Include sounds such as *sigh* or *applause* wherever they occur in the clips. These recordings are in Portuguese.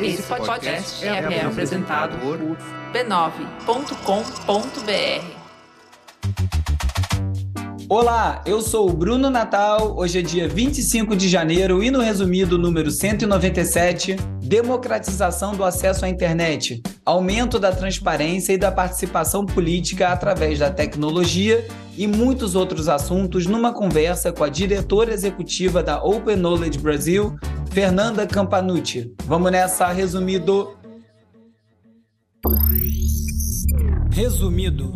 Esse podcast é, é apresentado por b9.com.br. Olá, eu sou o Bruno Natal. Hoje é dia 25 de janeiro e no resumido número 197, democratização do acesso à internet, aumento da transparência e da participação política através da tecnologia e muitos outros assuntos numa conversa com a diretora executiva da Open Knowledge Brasil, Fernanda Campanucci. Vamos nessa, resumido. Resumido.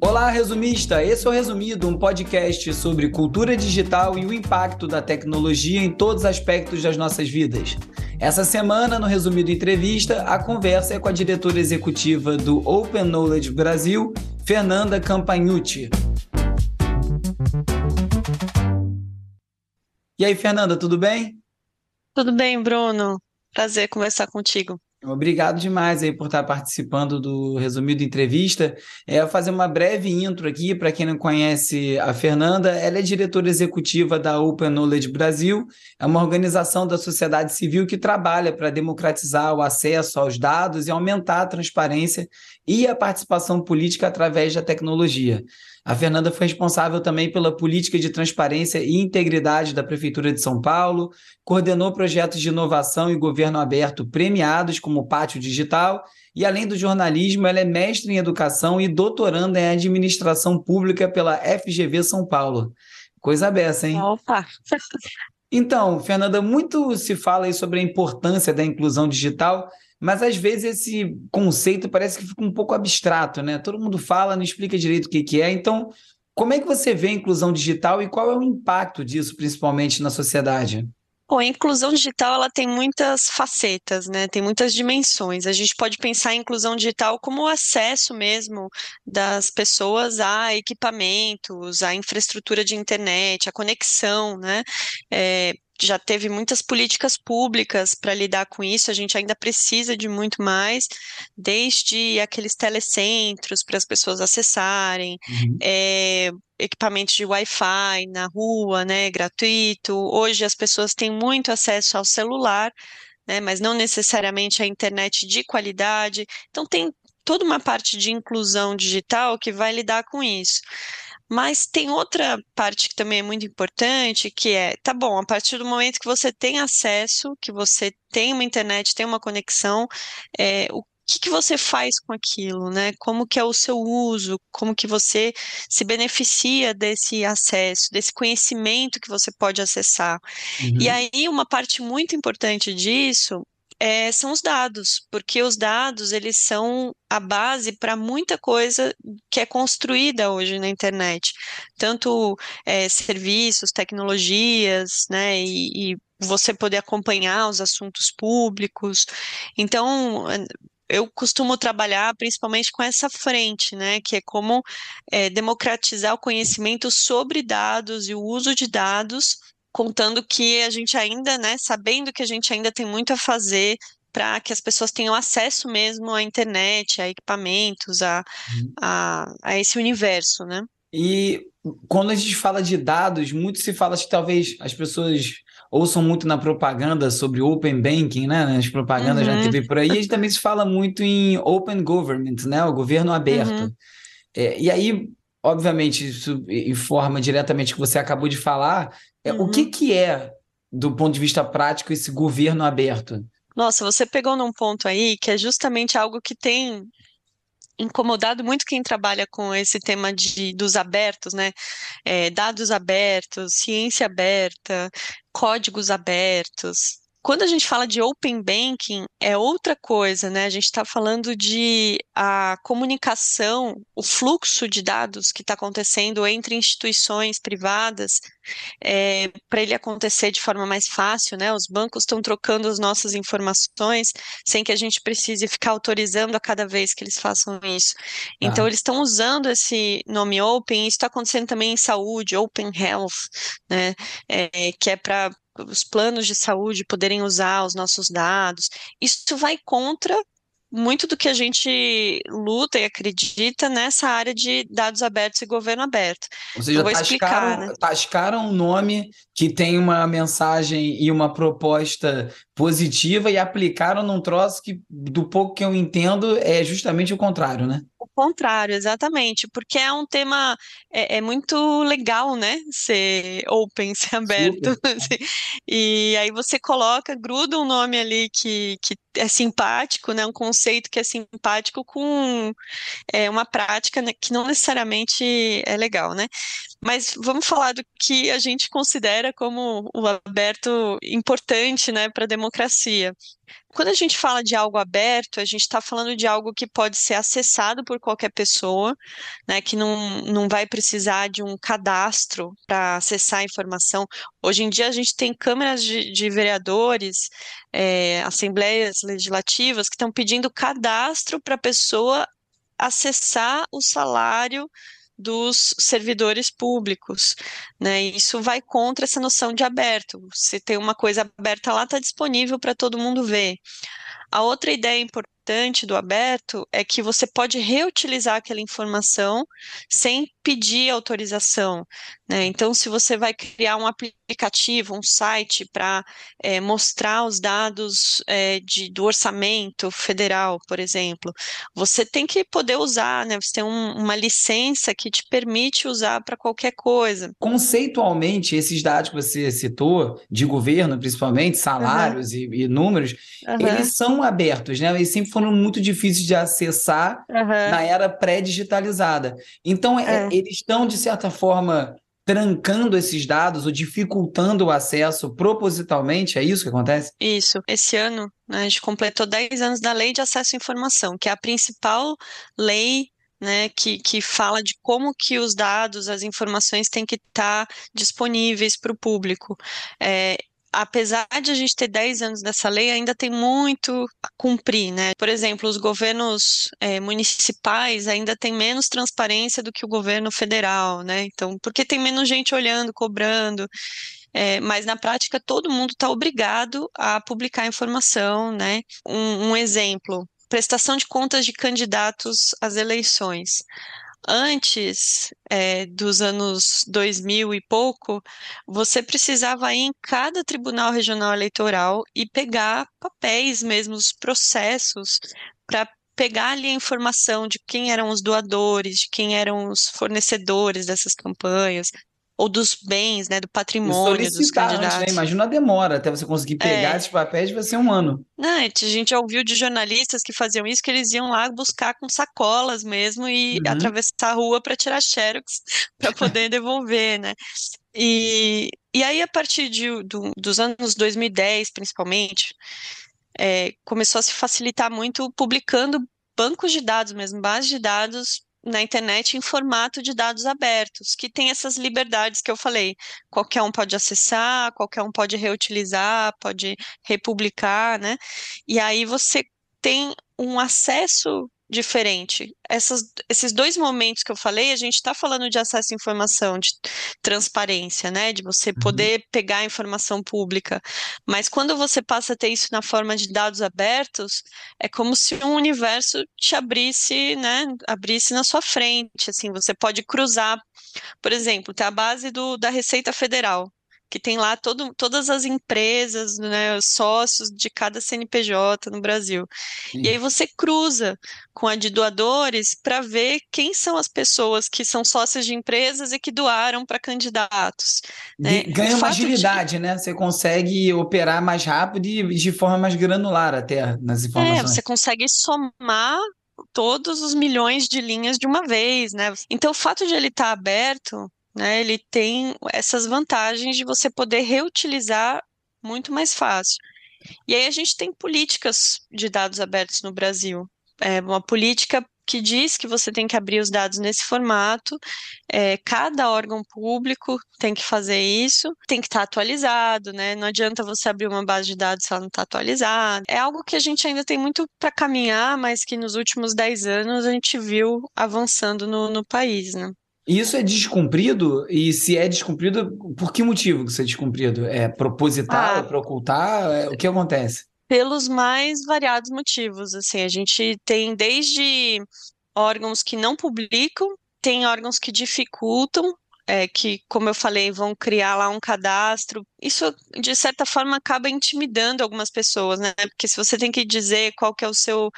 Olá, resumista! Esse é o Resumido, um podcast sobre cultura digital e o impacto da tecnologia em todos os aspectos das nossas vidas. Essa semana, no Resumido Entrevista, a conversa é com a diretora executiva do Open Knowledge Brasil, Fernanda Campagnucci. E aí, Fernanda, tudo bem? Tudo bem, Bruno. Prazer conversar contigo. Obrigado demais aí por estar participando do resumido entrevista. É fazer uma breve intro aqui para quem não conhece a Fernanda. Ela é diretora executiva da Open Knowledge Brasil, é uma organização da sociedade civil que trabalha para democratizar o acesso aos dados e aumentar a transparência e a participação política através da tecnologia. A Fernanda foi responsável também pela política de transparência e integridade da Prefeitura de São Paulo, coordenou projetos de inovação e governo aberto premiados, como Pátio Digital, e além do jornalismo, ela é mestre em educação e doutoranda em administração pública pela FGV São Paulo. Coisa beça, hein? Opa! Então, Fernanda, muito se fala aí sobre a importância da inclusão digital, mas às vezes esse conceito parece que fica um pouco abstrato, né? Todo mundo fala, não explica direito o que, que é. Então, como é que você vê a inclusão digital e qual é o impacto disso, principalmente na sociedade? Bom, a inclusão digital ela tem muitas facetas, né? Tem muitas dimensões. A gente pode pensar em inclusão digital como o acesso mesmo das pessoas a equipamentos, a infraestrutura de internet, a conexão, né? É, já teve muitas políticas públicas para lidar com isso, a gente ainda precisa de muito mais, desde aqueles telecentros para as pessoas acessarem, uhum. é, equipamentos de Wi-Fi na rua, né, gratuito. Hoje as pessoas têm muito acesso ao celular, né, mas não necessariamente a internet de qualidade. Então tem toda uma parte de inclusão digital que vai lidar com isso. Mas tem outra parte que também é muito importante, que é, tá bom, a partir do momento que você tem acesso, que você tem uma internet, tem uma conexão, é, o que, que você faz com aquilo, né? Como que é o seu uso, como que você se beneficia desse acesso, desse conhecimento que você pode acessar. Uhum. E aí, uma parte muito importante disso é, são os dados, porque os dados eles são a base para muita coisa que é construída hoje na internet, tanto é, serviços, tecnologias, né, e, e você poder acompanhar os assuntos públicos. Então, eu costumo trabalhar principalmente com essa frente, né, que é como é, democratizar o conhecimento sobre dados e o uso de dados contando que a gente ainda, né, sabendo que a gente ainda tem muito a fazer para que as pessoas tenham acesso mesmo à internet, a equipamentos, a, uhum. a, a esse universo, né? E quando a gente fala de dados, muito se fala que talvez as pessoas ouçam muito na propaganda sobre open banking, né? As propagandas uhum. na TV por aí, e também se fala muito em open government, né? O governo aberto. Uhum. É, e aí, obviamente, isso informa diretamente o que você acabou de falar, é, uhum. O que, que é, do ponto de vista prático, esse governo aberto? Nossa, você pegou num ponto aí que é justamente algo que tem incomodado muito quem trabalha com esse tema de, dos abertos, né? É, dados abertos, ciência aberta, códigos abertos quando a gente fala de open banking, é outra coisa, né? A gente está falando de a comunicação, o fluxo de dados que está acontecendo entre instituições privadas, é, para ele acontecer de forma mais fácil, né? Os bancos estão trocando as nossas informações sem que a gente precise ficar autorizando a cada vez que eles façam isso. Então, ah. eles estão usando esse nome open, isso está acontecendo também em saúde, open health, né? É, que é para os planos de saúde poderem usar os nossos dados. Isso vai contra muito do que a gente luta e acredita nessa área de dados abertos e governo aberto. Ou seja, vou tascaram, explicar, né? tascaram um nome que tem uma mensagem e uma proposta positiva e aplicaram num troço que, do pouco que eu entendo, é justamente o contrário, né? O contrário, exatamente, porque é um tema é, é muito legal, né? Ser open, *laughs* ser aberto. assim. E aí você coloca, gruda um nome ali que, que é simpático, né? Um conceito que é simpático com é, uma prática né, que não necessariamente é legal, né? Mas vamos falar do que a gente considera como o aberto importante, né, para a democracia. Quando a gente fala de algo aberto, a gente está falando de algo que pode ser acessado por qualquer pessoa, né, que não, não vai precisar de um cadastro para acessar a informação. Hoje em dia a gente tem câmeras de, de vereadores, é, assembleias legislativas que estão pedindo cadastro para a pessoa acessar o salário dos servidores públicos, né? Isso vai contra essa noção de aberto. Se tem uma coisa aberta lá, está disponível para todo mundo ver. A outra ideia importante do aberto é que você pode reutilizar aquela informação sem pedir autorização. Né? Então, se você vai criar um aplicativo, um site para é, mostrar os dados é, de, do orçamento federal, por exemplo, você tem que poder usar, né? Você tem um, uma licença que te permite usar para qualquer coisa. Conceitualmente, esses dados que você citou, de governo, principalmente, salários uhum. e, e, números, uhum. eles são abertos, né? Eles sempre foram muito difíceis de acessar uhum. na era pré-digitalizada. Então, é. eles estão, de certa forma, trancando esses dados ou dificultando o acesso propositalmente? É isso que acontece? Isso. Esse ano, né, a gente completou 10 anos da Lei de Acesso à Informação, que é a principal lei né, que, que fala de como que os dados, as informações têm que estar disponíveis para o público. É, apesar de a gente ter 10 anos dessa lei, ainda tem muito a cumprir, né? Por exemplo, os governos é, municipais ainda têm menos transparência do que o governo federal, né? Então, porque tem menos gente olhando, cobrando. É, mas na prática todo mundo está obrigado a publicar informação, né? Um, um exemplo, prestação de contas de candidatos às eleições antes é, dos anos 2000 e pouco, você precisava ir em cada tribunal regional eleitoral e pegar papéis mesmo, os processos, para pegar ali a informação de quem eram os doadores, de quem eram os fornecedores dessas campanhas, ou dos bens, né, do patrimônio dos candidatos. Antes, né? Imagina a demora até você conseguir pegar é. esses papéis, vai ser um ano. Não, a gente já ouviu de jornalistas que faziam isso, que eles iam lá buscar com sacolas mesmo e uhum. atravessar a rua para tirar xerox *laughs* para poder devolver, né? E, e aí, a partir de, do, dos anos 2010, principalmente, é, começou a se facilitar muito publicando bancos de dados mesmo, bases de dados na internet em formato de dados abertos, que tem essas liberdades que eu falei. Qualquer um pode acessar, qualquer um pode reutilizar, pode republicar, né? E aí você tem um acesso diferente. Essas, esses dois momentos que eu falei, a gente está falando de acesso à informação, de transparência, né? De você uhum. poder pegar a informação pública. Mas quando você passa a ter isso na forma de dados abertos, é como se um universo te abrisse, né? Abrisse na sua frente. Assim, você pode cruzar, por exemplo, tem a base do, da Receita Federal que tem lá todo, todas as empresas, né, os sócios de cada CNPJ no Brasil. Sim. E aí você cruza com a de doadores para ver quem são as pessoas que são sócias de empresas e que doaram para candidatos. Né? Ganha uma agilidade, de... né? Você consegue operar mais rápido e de forma mais granular até nas informações. É, você consegue somar todos os milhões de linhas de uma vez, né? Então, o fato de ele estar tá aberto né? Ele tem essas vantagens de você poder reutilizar muito mais fácil. E aí a gente tem políticas de dados abertos no Brasil. É uma política que diz que você tem que abrir os dados nesse formato, é, cada órgão público tem que fazer isso, tem que estar tá atualizado, né? Não adianta você abrir uma base de dados se ela não está atualizada. É algo que a gente ainda tem muito para caminhar, mas que nos últimos 10 anos a gente viu avançando no, no país, né? Isso é descumprido? E se é descumprido, por que motivo que isso é descumprido? É proposital? Ah, é para ocultar? É, o que acontece? pelos mais variados motivos. Assim, a gente tem desde órgãos que não publicam, tem órgãos que dificultam, é, que, como eu falei, vão criar lá um cadastro. Isso, de certa forma, acaba intimidando algumas pessoas, né? Porque se você tem que dizer qual que é o seu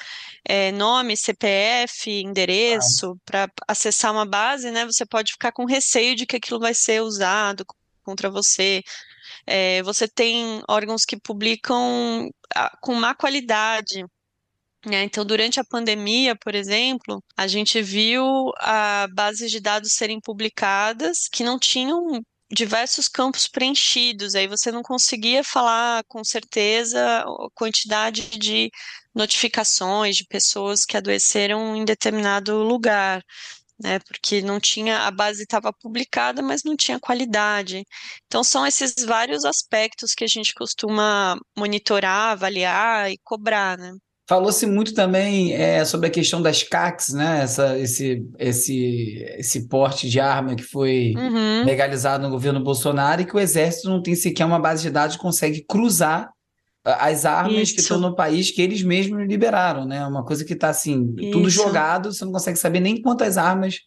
é, nome, CPF, endereço, para acessar uma base, né? Você pode ficar com receio de que aquilo vai ser usado contra você. É, você tem órgãos que publicam ah, com má qualidade. Né? Então, durante a pandemia, por exemplo, a gente viu a bases de dados serem publicadas que não tinham diversos campos preenchidos, aí você não conseguia falar com certeza a quantidade de notificações de pessoas que adoeceram em determinado lugar né? Porque não tinha, a base estava publicada, mas não tinha qualidade. Então são esses vários aspectos que a gente costuma monitorar, avaliar e cobrar, né? Falou-se muito também é, sobre a questão das CACs, né? Essa, esse, esse, esse porte de arma que foi uhum. legalizado no governo Bolsonaro e que o Exército não tem sequer uma base de dados que consegue cruzar as armas Isso. que estão no país que eles mesmos liberaram, né? Uma coisa que está assim, Isso. tudo jogado, você não consegue saber nem quantas armas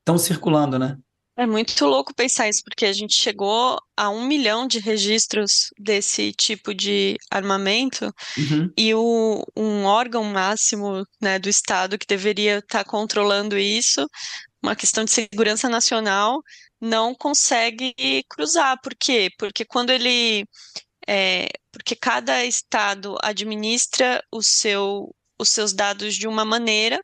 estão circulando, né? É muito louco pensar isso, porque a gente chegou a um milhão de registros desse tipo de armamento uhum. e o, um órgão máximo né, do Estado que deveria estar tá controlando isso, uma questão de segurança nacional, não consegue cruzar. Por quê? Porque quando ele é, porque cada estado administra o seu, os seus dados de uma maneira,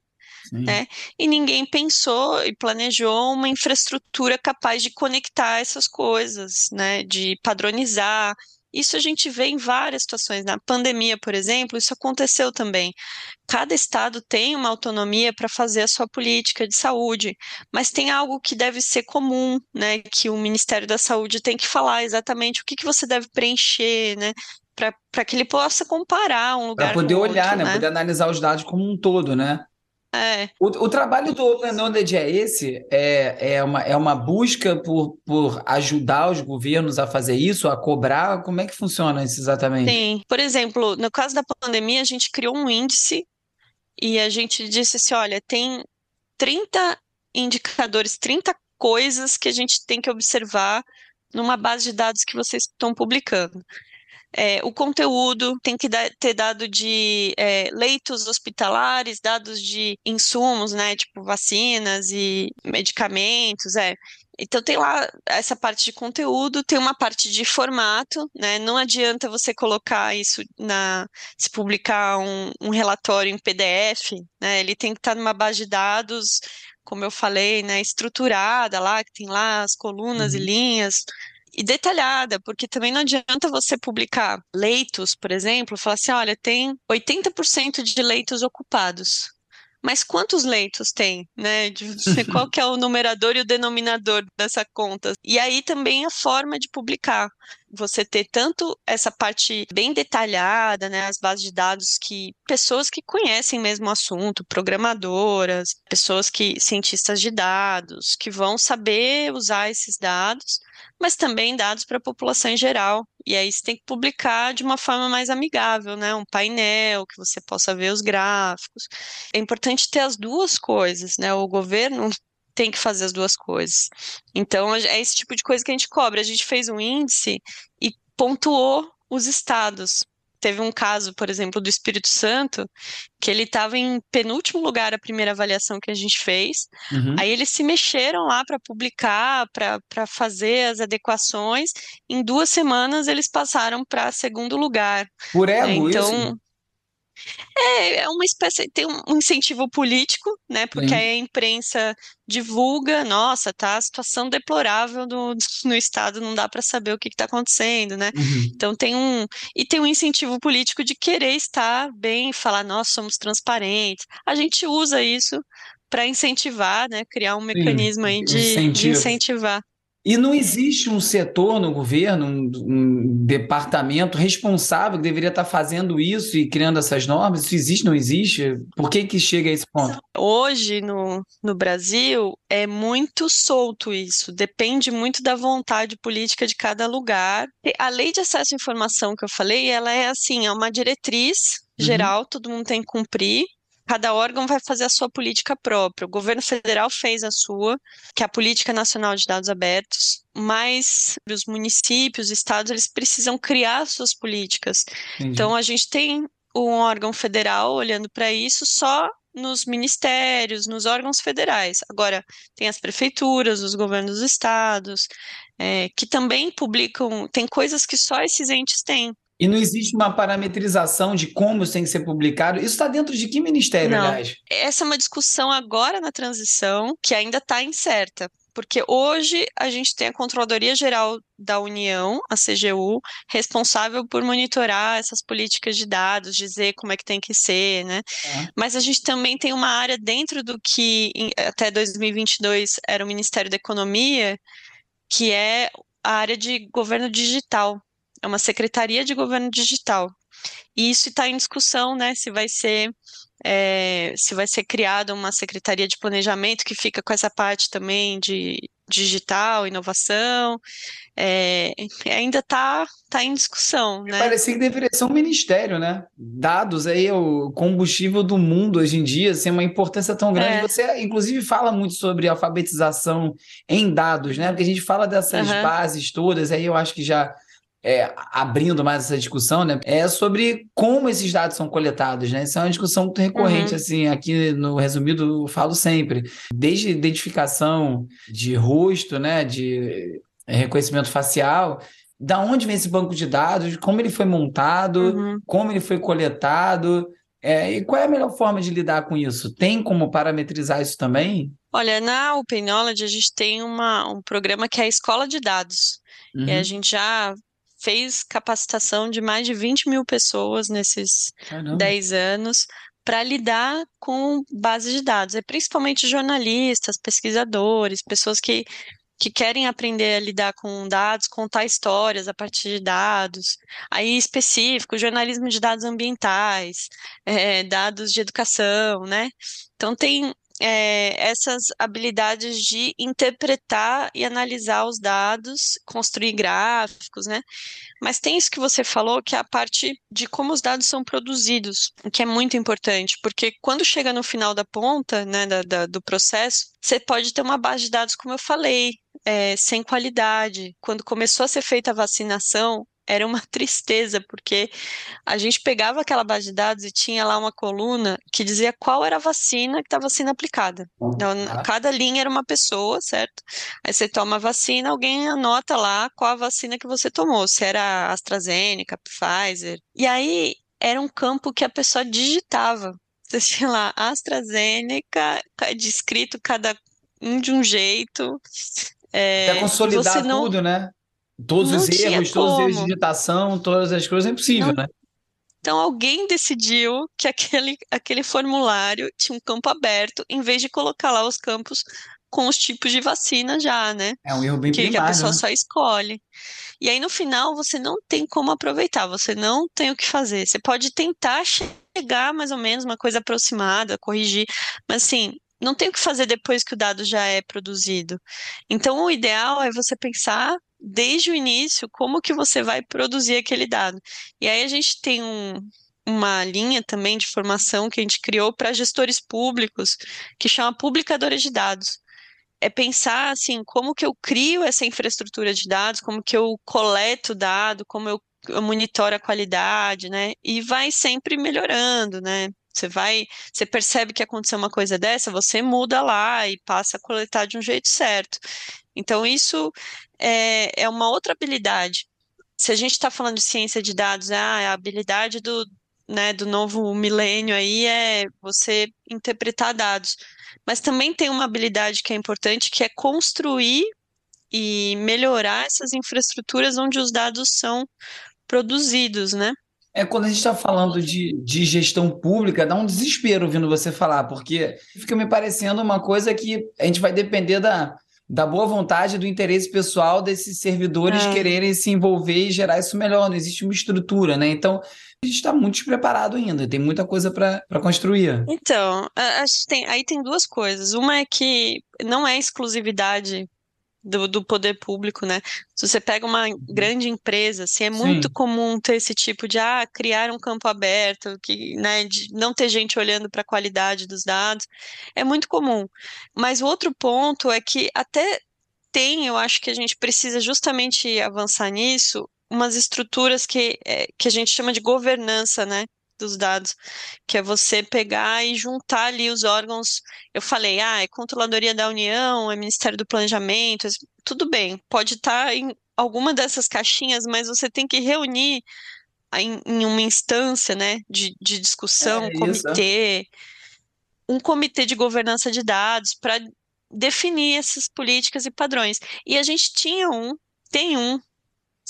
né? E ninguém pensou e planejou uma infraestrutura capaz de conectar essas coisas, né? De padronizar, isso a gente vê em várias situações. Na pandemia, por exemplo, isso aconteceu também. Cada estado tem uma autonomia para fazer a sua política de saúde, mas tem algo que deve ser comum, né? Que o Ministério da Saúde tem que falar exatamente o que, que você deve preencher, né? Para que ele possa comparar um lugar. Para poder olhar, outro, né? né? Poder analisar os dados como um todo, né? É. O, o, trabalho do Open Knowledge é esse? É, é, uma, é uma busca por, por ajudar os governos a fazer isso, a cobrar? Como é que funciona isso exatamente? Sim. Por exemplo, no caso da pandemia, a gente criou um índice e a gente disse assim: olha, tem 30 indicadores, 30 coisas que a gente tem que observar numa base de dados que vocês estão publicando. É, o conteúdo tem que dar, ter dado de é, leitos hospitalares, dados de insumos, né, tipo vacinas e medicamentos, é. Então tem lá essa parte de conteúdo, tem uma parte de formato, né? Não adianta você colocar isso na se publicar um, um relatório em PDF, né? Ele tem que estar numa base de dados, como eu falei, né? Estruturada lá, que tem lá as colunas uhum. e linhas e detalhada, porque também não adianta você publicar leitos, por exemplo, falar assim, olha, tem 80% de leitos ocupados. Mas quantos leitos tem, né? De, *laughs* qual que é o numerador e o denominador dessa conta? E aí também a forma de publicar. Você ter tanto essa parte bem detalhada, né? As bases de dados que pessoas que conhecem mesmo o assunto, programadoras, pessoas que cientistas de dados, que vão saber usar esses dados mas também dados para a população em geral. E aí você tem que publicar de uma forma mais amigável, né? Um painel que você possa ver os gráficos. É importante ter as duas coisas, né? O governo *laughs* tem que fazer as duas coisas. Então, é esse tipo de coisa que a gente cobra. A gente fez um índice e pontuou os estados teve um caso, por exemplo, do Espírito Santo, que ele estava em penúltimo lugar a primeira avaliação que a gente fez. Uhum. Aí eles se mexeram lá para publicar, para fazer as adequações. Em duas semanas eles passaram para segundo lugar. Por ego, então, isso? É, é uma espécie, tem um incentivo político, né? Porque Sim. aí a imprensa divulga, nossa, tá a situação deplorável no, no estado, não dá para saber o que está acontecendo, né? Uhum. Então tem um e tem um incentivo político de querer estar bem, falar, nós somos transparentes. A gente usa isso para incentivar, né? Criar um mecanismo Sim, aí de, de incentivar. E não existe um setor no governo, um, um, departamento responsável que deveria estar fazendo isso e criando essas normas? Isso existe, não existe? Por que que chega a esse ponto? Hoje, no, no Brasil, é muito solto isso. Depende muito da vontade política de cada lugar. A lei de acesso à informação que eu falei, ela é assim, é uma diretriz uhum. geral, uhum. todo mundo tem que cumprir. Cada órgão vai fazer a sua política própria. O governo federal fez a sua, que é a Política Nacional de Dados Abertos, mas os municípios, estados, eles precisam criar suas políticas. Entendi. Então, a gente tem um órgão federal olhando para isso só nos ministérios, nos órgãos federais. Agora, tem as prefeituras, os governos dos estados, é, que também publicam, tem coisas que só esses entes têm. E não existe uma parametrização de como isso tem que ser publicado. Isso está dentro de que ministério, não. aliás? Essa é uma discussão agora na transição que ainda está incerta. Porque hoje a gente tem a Controladoria Geral da União, a CGU, responsável por monitorar essas políticas de dados, dizer como é que tem que ser, né? É. Mas a gente também tem uma área dentro do que até 2022 era o Ministério da Economia, que é a área de governo digital é uma secretaria de governo digital. E isso está em discussão, né? Se vai ser é, se vai ser criada uma secretaria de planejamento que fica com essa parte também de digital, inovação, é, ainda está tá em discussão, né? Parecia que deveria ser um ministério, né? Dados aí é o combustível do mundo hoje em dia, sem assim, uma importância tão grande. É. Você, inclusive, fala muito sobre alfabetização em dados, né? Porque a gente fala dessas uhum. bases todas, aí eu acho que já é, abrindo mais essa discussão, né, é sobre como esses dados são coletados, né? Isso é uma discussão muito recorrente, uhum. assim, aqui no resumido eu falo sempre, desde identificação de rosto, né, de reconhecimento facial, da onde vem esse banco de dados, como ele foi montado, uhum. como ele foi coletado, é, e qual é a melhor forma de lidar com isso? Tem como parametrizar isso também? Olha, na Open Knowledge a gente tem uma, um programa que é a Escola de Dados. Uhum. E a gente já fez capacitação de mais de 20 mil pessoas nesses Caramba. 10 anos para lidar com base de dados. É principalmente jornalistas, pesquisadores, pessoas que, que querem aprender a lidar com dados, contar histórias a partir de dados. Aí, específico, jornalismo de dados ambientais, é, dados de educação, né? Então, tem é, essas habilidades de interpretar e analisar os dados, construir gráficos, né? Mas tem isso que você falou, que é a parte de como os dados são produzidos, que é muito importante, porque quando chega no final da ponta, né, da, da, do processo, você pode ter uma base de dados, como eu falei, é, sem qualidade. Quando começou a ser feita a vacinação, era uma *laughs* tristeza, porque a gente pegava aquela base de dados e tinha lá uma coluna que dizia qual era a vacina que estava sendo aplicada. Então, cada linha era uma pessoa, certo? Aí você toma a vacina, alguém anota lá qual a vacina que você tomou, se era AstraZeneca, Pfizer. E aí era um campo que a pessoa digitava. *laughs* Você tinha lá AstraZeneca, descrito cada um de um jeito. É, Até consolidar não... tudo, né? Todos não os erros, todos os erros de digitação, todas as coisas, é impossível, não. né? Então alguém decidiu que aquele, aquele formulário tinha um campo aberto, em vez de colocar lá os campos com os tipos de vacina já, né? É um erro bem que, que a pessoa né? só escolhe. E aí no final você não tem como aproveitar, você não tem o que fazer. Você pode tentar chegar mais ou menos uma coisa aproximada, corrigir, mas assim, não tem o que fazer depois que o dado já é produzido. Então o ideal é você pensar desde o início como que você vai produzir aquele dado. E aí a gente tem um, uma linha também de formação que a gente criou para gestores públicos, que chama publicadores de dados. É pensar assim, como que eu crio essa infraestrutura de dados, como que eu coleto dado, como eu, eu monitoro a qualidade, né? E vai sempre melhorando, né? Você vai, você percebe que aconteceu uma coisa dessa, você muda lá e passa a coletar de um jeito certo. Então, isso é, é uma outra habilidade. Se a gente está falando de ciência de dados, ah, a habilidade do, né, do novo milênio aí é você interpretar dados. Mas também tem uma habilidade que é importante, que é construir e melhorar essas infraestruturas onde os dados são produzidos, né? É quando a gente está falando de, de gestão pública, dá um desespero ouvindo você falar, porque fica me parecendo uma coisa que a gente vai depender da, da boa vontade, do interesse pessoal desses servidores é. quererem se envolver e gerar isso melhor. Não existe uma estrutura, né? Então, a gente está muito despreparado ainda, tem muita coisa para construir. Então, tem, aí tem duas coisas. Uma é que não é exclusividade do, do poder público, né? Se você pega uma uhum. grande empresa, assim, é muito Sim. comum ter esse tipo de ah, criar um campo aberto, que, né, de não ter gente olhando para a qualidade dos dados, é muito comum. Mas o outro ponto é que até tem, eu acho que a gente precisa justamente avançar nisso, umas estruturas que, é, que a gente chama de governança, né? Dos dados, que é você pegar e juntar ali os órgãos. Eu falei, ah, é Controladoria da União, é Ministério do Planejamento, tudo bem, pode estar tá em alguma dessas caixinhas, mas você tem que reunir em, em uma instância, né, de, de discussão, é, um comitê, um comitê de governança de dados para definir essas políticas e padrões. E a gente tinha um, tem um,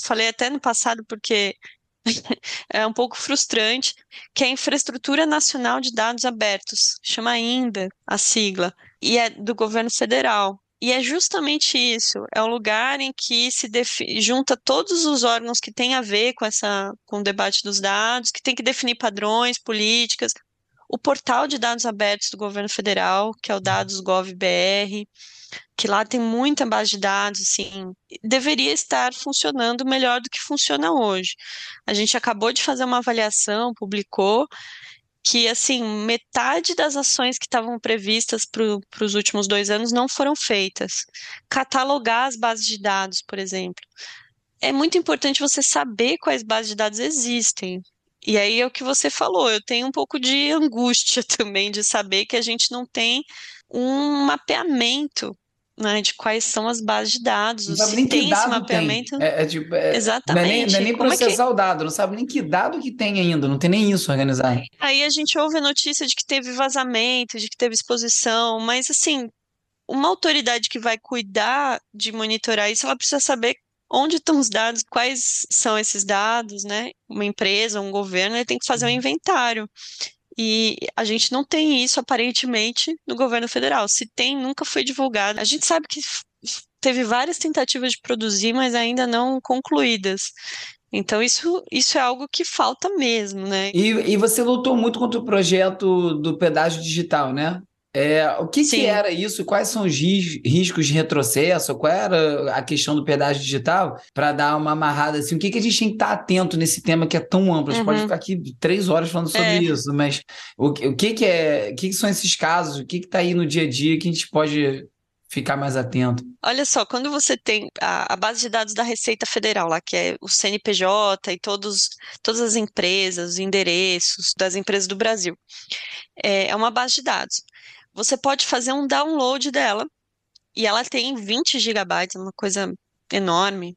falei até no passado porque *laughs* é um pouco frustrante, que é a Infraestrutura Nacional de Dados Abertos, chama ainda a sigla, e é do governo federal. E é justamente isso, é um lugar em que se junta todos os órgãos que têm a ver com essa com o debate dos dados, que tem que definir padrões, políticas, o portal de dados abertos do governo federal, que é o Dados.gov.br, que lá tem muita base de dados, assim, deveria estar funcionando melhor do que funciona hoje. A gente acabou de fazer uma avaliação, publicou, que, assim, metade das ações que estavam previstas para os últimos dois anos não foram feitas. Catalogar as bases de dados, por exemplo. É muito importante você saber quais bases de dados existem. E aí é o que você falou, eu tenho um pouco de *laughs* angústia também de saber que a gente não tem um mapeamento né, de quais são as bases de dados. Não sabe nem que dado mapeamento. Tem. É, é, tipo, é, Exatamente. Não é nem, não é nem processar é que... o dado, não sabe nem que dado que tem ainda, não tem nem isso organizado. Aí a gente ouve a notícia de que teve vazamento, de que teve exposição, mas assim, uma autoridade que vai cuidar de monitorar isso, ela precisa saber onde estão os dados, quais são esses dados, né? Uma empresa, um governo, ele tem que fazer um uhum. inventário. E a gente não tem isso, aparentemente, no governo federal. Se tem, nunca foi divulgado. A gente sabe que teve várias tentativas de produzir, mas ainda não concluídas. Então, isso, isso é algo que falta mesmo, né? E, e você lutou muito contra o projeto do pedágio digital, né? É, o que, que, era isso? Quais são os riscos de retrocesso? Qual era a questão do pedágio digital? Para dar uma amarrada assim, o que, que a gente tem que estar atento nesse tema que é tão amplo? A gente uhum. pode ficar aqui três horas falando sobre é. isso, mas o, o que, que é? O que, que são esses casos? O que está aí no dia a dia que a gente pode ficar mais atento? Olha só, quando você tem a, a, base de dados da Receita Federal, lá, que é o CNPJ e todos, todas as empresas, os endereços das empresas do Brasil, é, é uma base de dados você pode fazer um download dela. E ela tem 20 gigabytes, uma coisa enorme,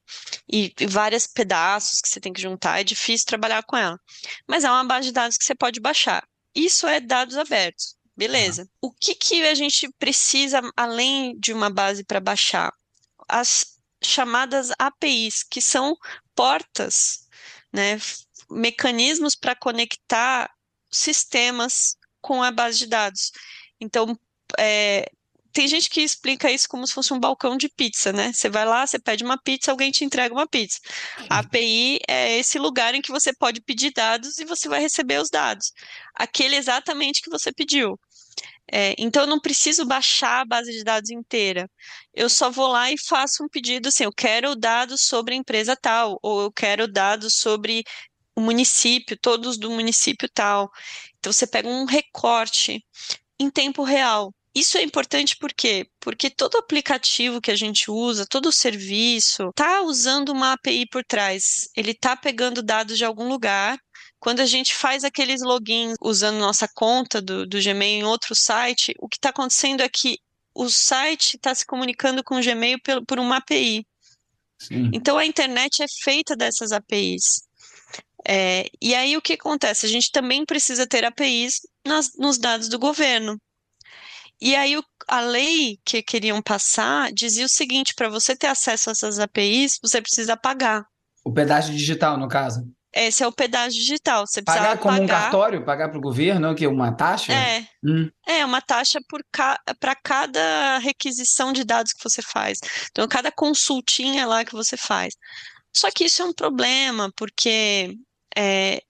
e, e vários pedaços que você tem que juntar, é difícil trabalhar com ela. Mas é uma base de dados que você pode baixar. Isso é dados abertos. Beleza. Uhum. O que, que a gente precisa além de uma base para baixar? As chamadas APIs, que são portas, né, mecanismos para conectar sistemas com a base de dados. Então, é, tem gente que explica isso como se fosse um balcão de pizza, né? Você vai lá, você pede uma pizza, alguém te entrega uma pizza. A API é esse lugar em que você pode pedir dados e você vai receber os dados. Aquele exatamente que você pediu. É, então, eu não preciso baixar a base de dados inteira. Eu só vou lá e faço um pedido assim: eu quero dados sobre a empresa tal, ou eu quero dados sobre o município, todos do município tal. Então, você pega um recorte em tempo real. Isso é importante por quê? Porque todo aplicativo que a gente usa, todo serviço, está usando uma API por trás. Ele está pegando dados de algum lugar. Quando a gente faz aqueles logins usando nossa conta do, do Gmail em outro site, o que está acontecendo é que o site está se comunicando com o Gmail por, por uma API. Sim. Então a internet é feita dessas APIs. É, e aí o que acontece? A gente também precisa ter APIs nas, nos dados do governo. E aí o, a lei que queriam passar dizia o seguinte: para você ter acesso a essas APIs, você precisa pagar. O pedágio digital, no caso. esse é o pedágio digital. Você precisa Pagar como um pagar. cartório, pagar para o governo, que é uma taxa? É, Hum, é uma taxa ca... para cada requisição de dados que você faz. Então, cada consultinha lá que você faz. Só que isso é um problema, porque é,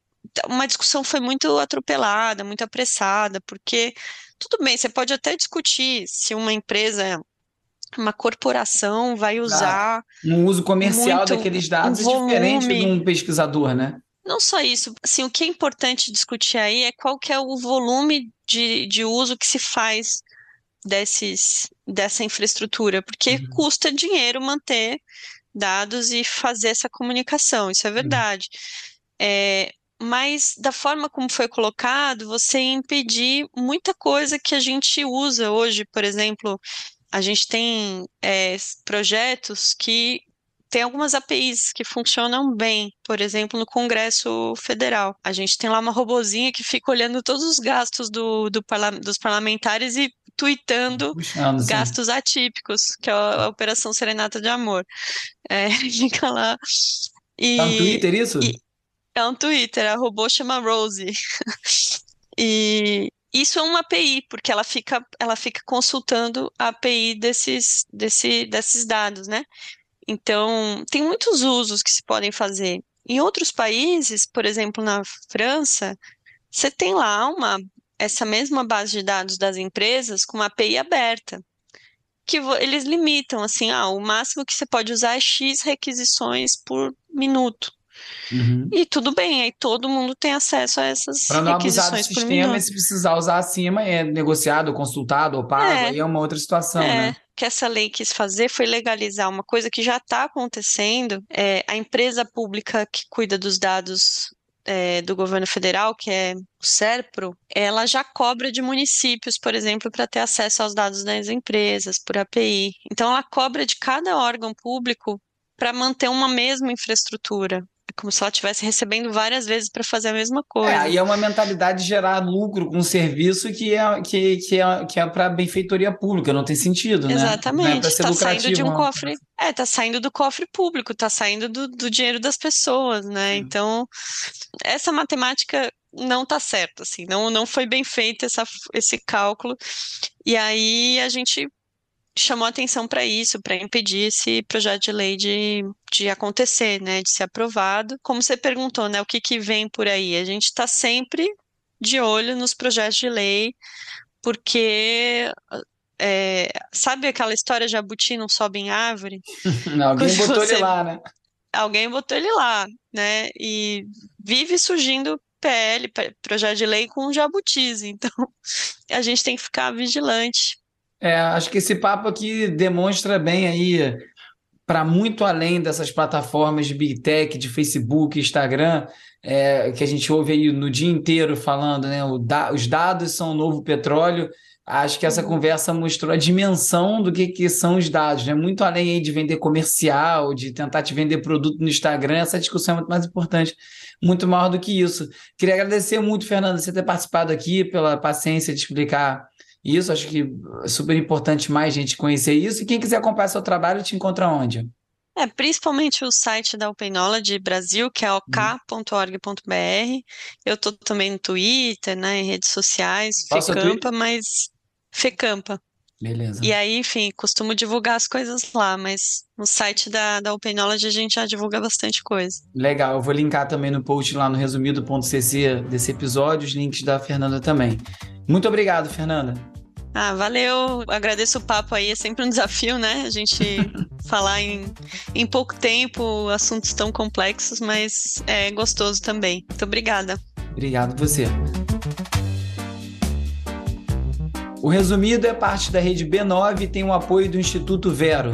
uma discussão foi muito atropelada, muito apressada, porque tudo bem, você pode até discutir se uma empresa, uma corporação vai usar. um uso comercial Muito, daqueles dados um é diferente de um pesquisador, né? Não só isso, assim, o que é importante discutir aí é qual que é o volume de, de uso que se faz desses, dessa infraestrutura, porque Uhum. custa dinheiro manter dados e fazer essa comunicação, isso é verdade. É, mas da forma como foi colocado, você impedir muita coisa que a gente usa hoje, por exemplo, a gente tem é, projetos que tem algumas APIs que funcionam bem, por exemplo, no Congresso Federal. A gente tem lá uma robozinha que fica olhando todos os gastos do, do parla- dos parlamentares e tweetando Puxando, gastos atípicos, que é a, a Operação Serenata de Amor. É, *laughs* fica lá. E Tá no Twitter isso? e- é um Twitter, a robô chama Rose. *laughs* E isso é uma API, porque ela fica, ela fica consultando a API desses, desse, desses dados, né? Então, tem muitos usos que se podem fazer. Em outros países, por exemplo, na França, você tem lá uma, essa mesma base de dados das empresas com uma API aberta, que eles limitam, assim, ah, o máximo que você pode usar é X requisições por minuto. Uhum. E tudo bem, aí todo mundo tem acesso a essas Para não abusar do sistema, e se precisar usar acima, é negociado, consultado ou pago, É. aí é uma outra situação, É, né? que essa lei quis fazer foi legalizar uma coisa que já está acontecendo. É, a empresa pública que cuida dos dados é, do governo federal, que é o SERPRO, ela já cobra de municípios, por exemplo, para ter acesso aos dados das empresas, por API. Então, ela cobra de cada órgão público para manter uma mesma infraestrutura. É como se ela estivesse recebendo várias vezes para fazer a mesma É, coisa. aí é uma mentalidade de gerar lucro com um serviço que é, que, que é, que é para benfeitoria pública, não tem sentido, né? Não é Exatamente, para ser tá saindo de um né? cofre, é, tá saindo do cofre público, tá saindo do, do dinheiro das pessoas, né? Então, essa matemática não tá certa, assim, não, não foi bem feito essa, esse cálculo. E aí a gente chamou atenção para isso, para impedir esse projeto de lei de, de acontecer, né? De ser aprovado. Como você perguntou, né? O que que vem por aí? A gente está sempre de olho nos projetos de lei, porque é, sabe aquela história jabuti não sobe em árvore? *laughs* Alguém Quando botou você- ele lá, né? Alguém botou ele lá, né? E vive surgindo PL, projeto de lei com jabutis. *laughs* Então, a gente tem que ficar vigilante. É, acho que esse papo aqui demonstra bem aí, para muito além dessas plataformas de Big Tech, de Facebook, Instagram, é, que a gente ouve aí no dia inteiro falando, né? da- os dados são o novo petróleo. Acho que essa conversa mostrou a dimensão do que, que são os dados, né? Muito além aí de vender comercial, de tentar te vender produto no Instagram, essa discussão é muito mais importante, muito maior do que isso. Queria agradecer muito, Fernanda, você ter participado aqui, pela paciência de explicar isso. Acho que é super importante mais gente conhecer isso. E quem quiser acompanhar seu trabalho, te encontra onde? É, principalmente o site da Open Knowledge Brasil, que é ok.org.br. Eu tô também no Twitter, né, em redes sociais, Qual Fecampa, mas Fecampa. Beleza. E aí, enfim, costumo divulgar as coisas lá, mas no site da, da Open Knowledge a gente já divulga bastante coisa. Legal, eu vou linkar também no post lá no resumido.cc desse episódio, os links da Fernanda também. Muito obrigado, Fernanda. Ah, valeu. Agradeço o papo aí. É sempre um desafio, né? A gente *laughs* falar em, em pouco tempo assuntos tão complexos, mas é gostoso também. Muito obrigada. Obrigado você. O Resumido é parte da rede B9 e tem o apoio do Instituto Vero.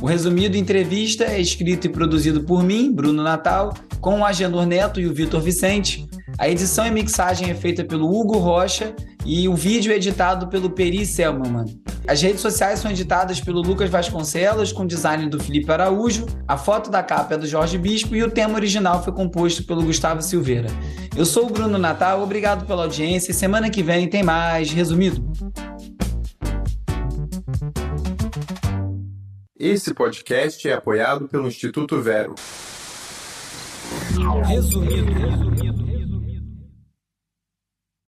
O Resumido Entrevista é escrito e produzido por mim, Bruno Natal, com o Agenor Neto e o Vitor Vicente. A edição e mixagem é feita pelo Hugo Rocha e o vídeo é editado pelo Peri Selmanman. As redes sociais são editadas pelo Lucas Vasconcelos, com design do Felipe Araújo, a foto da capa é do Jorge Bispo e o tema original foi composto pelo Gustavo Silveira. Eu sou o Bruno Natal, obrigado pela audiência e semana que vem tem mais Resumido. Esse podcast é apoiado pelo Instituto Vero. Resumido. Resumido.